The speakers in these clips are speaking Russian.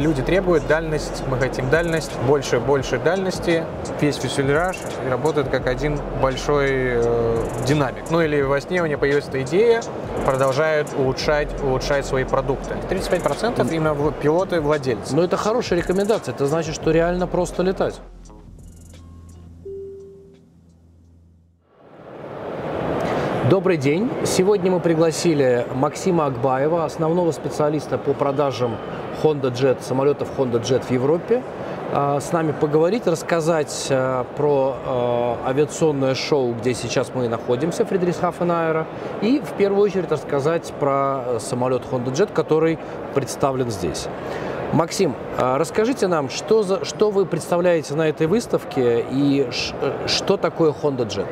люди требуют дальность, мы хотим дальность, больше, больше дальности. Весь фюзеляж работает как один большой э, динамик. Ну или во сне у меня появилась эта идея, продолжают улучшать, улучшать свои продукты. 35% именно пилоты владельцы. Но это хорошая рекомендация. Это значит, что реально просто летать. Добрый день. Сегодня мы пригласили Максима Акбаева, основного специалиста по продажам Honda Jet, самолетов Honda Jet в Европе, а, с нами поговорить, рассказать а, про а, авиационное шоу, где сейчас мы находимся, Фридрихсхафен Аэро, и в первую очередь рассказать про самолет Honda Jet, который представлен здесь. Максим, расскажите нам, что, за, что вы представляете на этой выставке и что такое Honda Jet?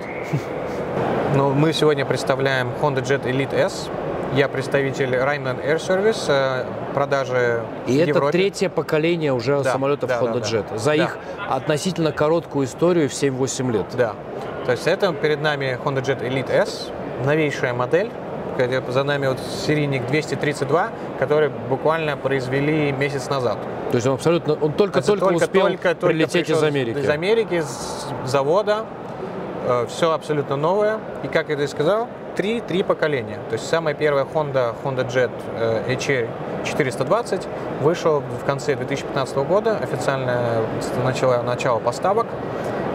Ну, мы сегодня представляем Honda Jet Elite S. Я представитель Rheinland Air Service, э, продажи И в это Европе. третье поколение уже Да, самолетов да, Honda да, Jet. да. За Да. их относительно короткую историю в 7-8 лет. Да. То есть это перед нами Honda Jet Elite S, новейшая модель. За нами вот серийник 232, который буквально произвели месяц назад. То есть он абсолютно, он только-только успел только- только прилететь из Америки. Из Америки, с завода. все абсолютно новое. И как я и сказал, три, три поколения. То есть самая первая Honda, Honda Jet HR 420 вышел в конце 2015 года, официально начало, начало поставок.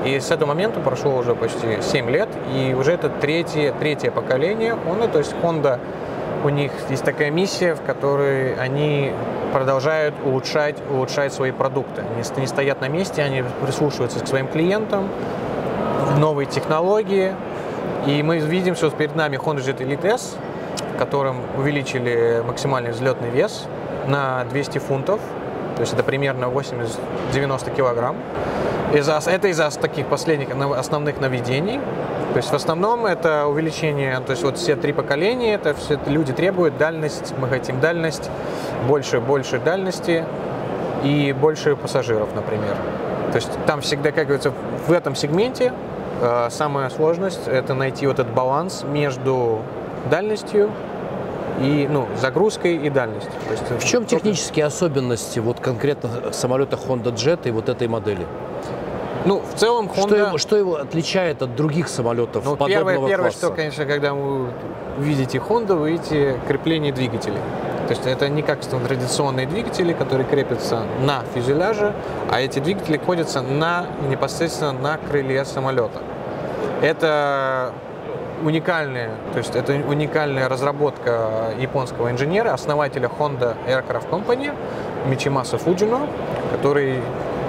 И с этого момента прошло уже почти 7 лет, и уже это третье, третье поколение Honda, то есть Honda, у них есть такая миссия, в которой они продолжают улучшать, улучшать свои продукты. Они не стоят на месте, они прислушиваются к своим клиентам, новые технологии. И мы видим, что перед нами Honda Jet Elite S, в котором увеличили максимальный взлетный вес на 200 фунтов, то есть это примерно 80-90 килограмм. Из-за, это из-за таких последних нов- основных нововведений. То есть в основном это увеличение, то есть вот все три поколения, это все люди требуют дальность, мы хотим дальность, больше, больше дальности и больше пассажиров, например. То есть там всегда, как говорится, в этом сегменте самая сложность это найти вот этот баланс между дальностью и ну, загрузкой и дальностью. То есть, В чем технические особенности вот конкретно самолета Honda Jet и вот этой модели? Ну, в целом Honda... Что, его, что его отличает от других самолетов Ну, подобного первое, первое, класса? что, конечно, когда вы видите Honda, вы видите крепление двигателей. То есть это не как традиционные двигатели, которые крепятся на фюзеляже, а эти двигатели находятся на, непосредственно на крыле самолета. Это уникальная, то есть это уникальная разработка японского инженера, основателя Honda Aircraft Company Мичимаса Фуджино, который,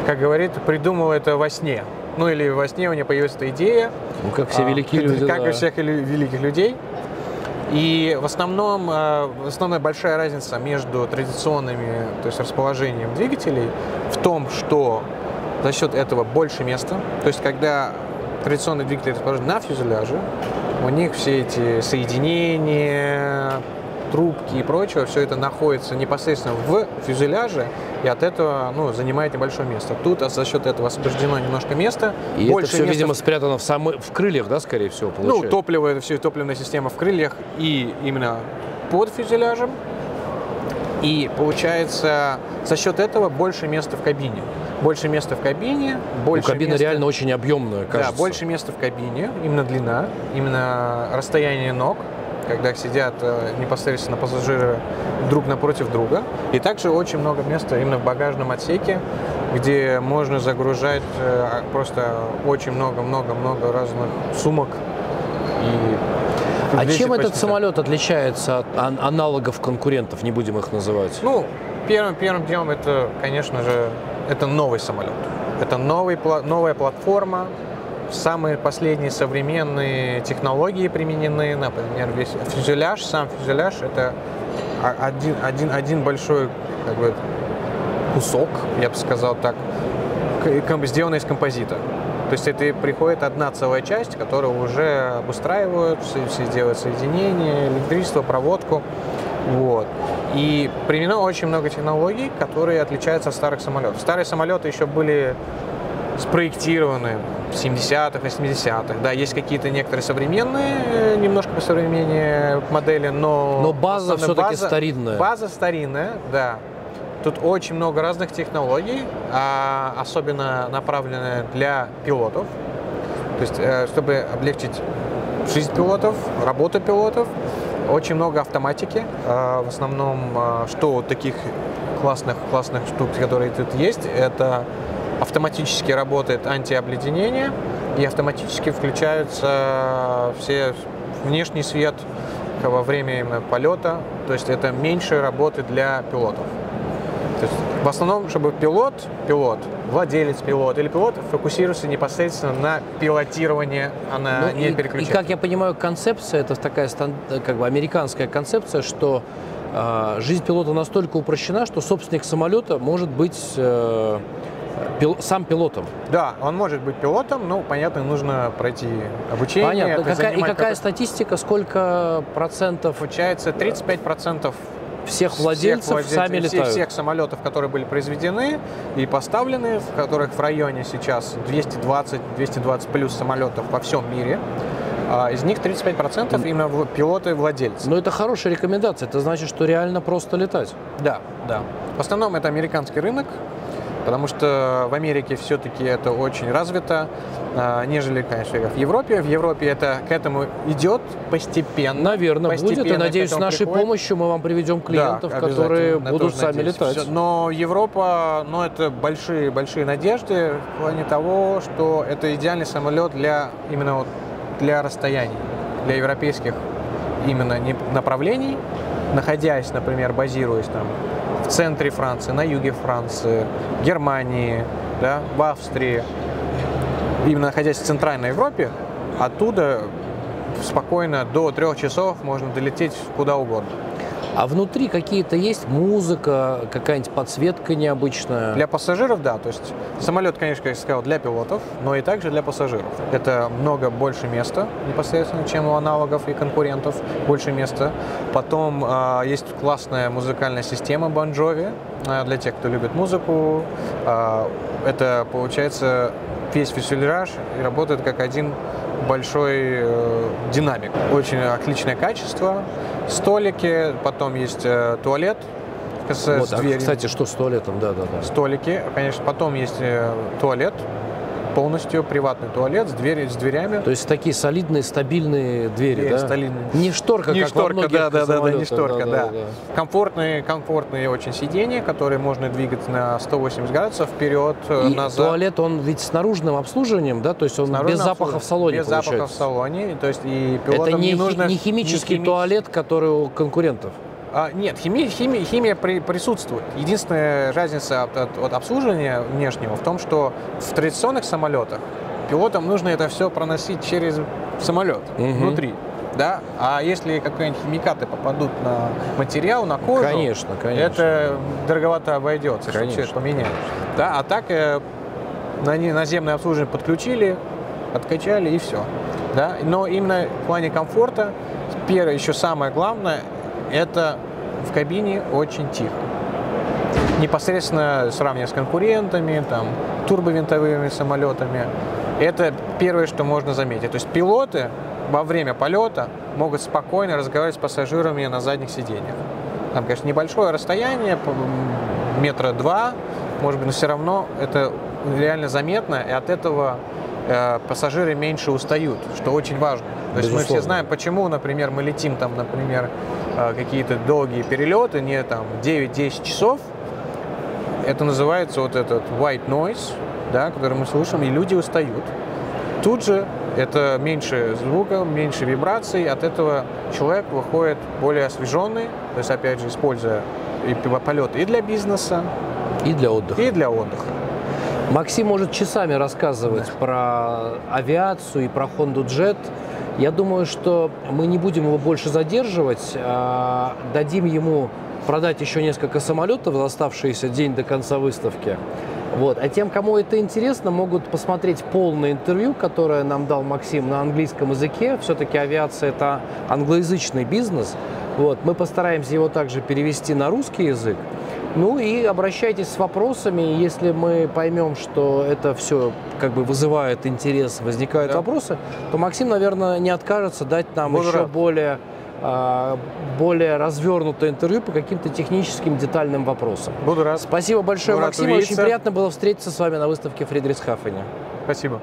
как говорит, придумал это во сне. Ну или во сне у него появилась эта идея, Ну, как все а, великие люди, Как да. у всех великих людей. И в основном, э, основная большая разница между традиционными, то есть расположением двигателей в том, что за счет этого больше места. То есть когда традиционные двигатели расположены на фюзеляже, у них все эти соединения, трубки и прочее, все это находится непосредственно в фюзеляже, и от этого ну, занимает небольшое место. Тут а за счет этого освобождено немножко места. И больше это все, места видимо, спрятано в, самой, в крыльях, да, скорее всего, ну, получается? топливо, это все топливная система в крыльях и именно под фюзеляжем. И получается за счет этого больше места в кабине. Больше места в кабине, Ну, больше кабина места... реально очень объемная, кажется. Да, больше места в кабине, именно длина, именно расстояние ног, когда сидят э, непосредственно пассажиры друг напротив друга. И также очень много места именно в багажном отсеке, где можно загружать э, просто очень много-много-много разных сумок. И А чем этот почти- самолет отличается от ан- аналогов конкурентов, не будем их называть? Ну, первым, первым делом это, конечно же, это новый самолет. Это новый, новая платформа, самые последние современные технологии применены, например, весь фюзеляж, сам фюзеляж это один, один, один большой как бы, кусок, я бы сказал так, сделанный из композита. То есть это приходит одна целая часть, которую уже обустраивают, все, все делают соединения, электричество, проводку. Вот. И применено очень много технологий, которые отличаются от старых самолетов. Старые самолеты еще были спроектированы в 70-х, 80-х. Да, есть какие-то некоторые современные, э, немножко по современнее модели, но... Но база всё-таки старинная. База старинная, да. Тут очень много разных технологий, а, особенно направленные для пилотов. То есть, э, чтобы облегчить жизнь пилотов, работу пилотов, очень много автоматики. А, в основном, что таких классных, классных штук, которые тут есть, это автоматически работает антиобледенение и автоматически включаются все внешний свет во время именно полета. То есть это меньше работы для пилотов. То есть в основном, чтобы пилот, пилот, владелец пилота или пилот фокусировался непосредственно на пилотирование, а на Ну, не и, и как я понимаю, концепция это такая как бы американская концепция, что э, жизнь пилота настолько упрощена, что собственник самолета может быть э, пил- сам пилотом. Да, он может быть пилотом, но, понятно, нужно пройти обучение. Понятно. Какая- и какая статистика, сколько процентов Получается 35% всех владельцев всех владельцев- сами летают? всех самолетов, которые были произведены и поставлены, в которых в районе сейчас 220-220 плюс самолетов во всем мире, а, из них 35% именно в- пилоты-владельцы. Но это хорошая рекомендация. Это значит, что реально просто летать. Да, да. В основном это американский рынок, потому что в Америке все-таки это очень развито, а, нежели, конечно, в Европе. В Европе это к этому идет постепенно. Наверное, будет. И Постепенно надеюсь, с нашей приходит. помощью мы вам приведем клиентов, Да, которые будут сами надеюсь. летать. Всё. Но Европа, ну, это большие, большие надежды в плане того, что это идеальный самолет для именно вот для расстояний, для европейских именно направлений, находясь, например, базируясь там в центре Франции, на юге Франции, Германии, да, в Австрии, именно находясь в Центральной Европе, оттуда спокойно до трех часов можно долететь куда угодно. А внутри какие-то есть музыка, какая-нибудь подсветка необычная? Для пассажиров, да. То есть самолет, конечно, как я сказал, для пилотов, но и также для пассажиров. Это много больше места непосредственно, чем у аналогов и конкурентов. Больше места. Потом а, есть классная музыкальная система Bon Jovi а, для тех, кто любит музыку. А, это, получается, весь визуляж и работает как один большой э, динамик. Очень отличное качество. Столики, потом есть э, туалет с, Вот, с а, дверью кстати, что с туалетом? Да, да, да. столики, конечно, потом есть э, туалет, полностью приватный туалет с, двери, с дверями. То есть такие солидные, стабильные двери, Двери да? стабильные. Не шторка, не как во шторка, многих да, да, да, да, не шторка, да. Комфортные, комфортные очень сиденья, которые можно двигать на 180 градусов вперед, э, И назад. туалет, он ведь с наружным обслуживанием, да? То есть он без запаха в салоне Без запаха в получается. салоне, то есть и пилотам Это не, хи- нужно... не химический хими- туалет, который у конкурентов. А, нет, химия, химия, химия при- присутствует. Единственная разница от, от- от обслуживания внешнего в том, что в традиционных самолетах пилотам нужно это все проносить через самолет Мгм. внутри. Да? А если какие-нибудь химикаты попадут на материал, на кожу, Конечно, конечно. это дороговато обойдется, Конечно. все это поменять. Да? А так э, на наземное обслуживание подключили, откачали и все. Да? Но именно в плане комфорта, первое, еще самое главное, это в кабине очень тихо. Непосредственно сравнивая с конкурентами, там, турбовинтовыми самолетами, это первое, что можно заметить. То есть пилоты во время полета могут спокойно разговаривать с пассажирами на задних сиденьях. Там, конечно, небольшое расстояние, метра два, может быть, но все равно это реально заметно, и от этого пассажиры меньше устают, что очень важно. То есть мы все знаем, почему, например, мы летим там, например, э, какие-то долгие перелеты, не там 9-10 часов. Это называется вот этот white noise, да, который мы слышим, и люди устают. Тут же это меньше звука, меньше вибраций, от этого человек выходит более освеженный, то есть, опять же, используя и полет и для бизнеса, И для отдыха. и для отдыха. Максим может часами рассказывать про авиацию и про Honda Jet. Я думаю, что мы не будем его больше задерживать, а дадим ему продать еще несколько самолетов за оставшийся день до конца выставки. Вот. А тем, кому это интересно, могут посмотреть полное интервью, которое нам дал Максим на английском языке. Все-таки авиация – это англоязычный бизнес. Вот. Мы постараемся его также перевести на русский язык. Ну и обращайтесь с вопросами, если мы поймем, что это все как бы вызывает интерес, возникают Да. вопросы, то Максим, наверное, не откажется дать нам Буду еще рад. более а, более развернутое интервью по каким-то техническим детальным вопросам. Буду рад. Спасибо большое, Буду Максим. Очень приятно было встретиться с вами на выставке Фридрихсхафене. Спасибо.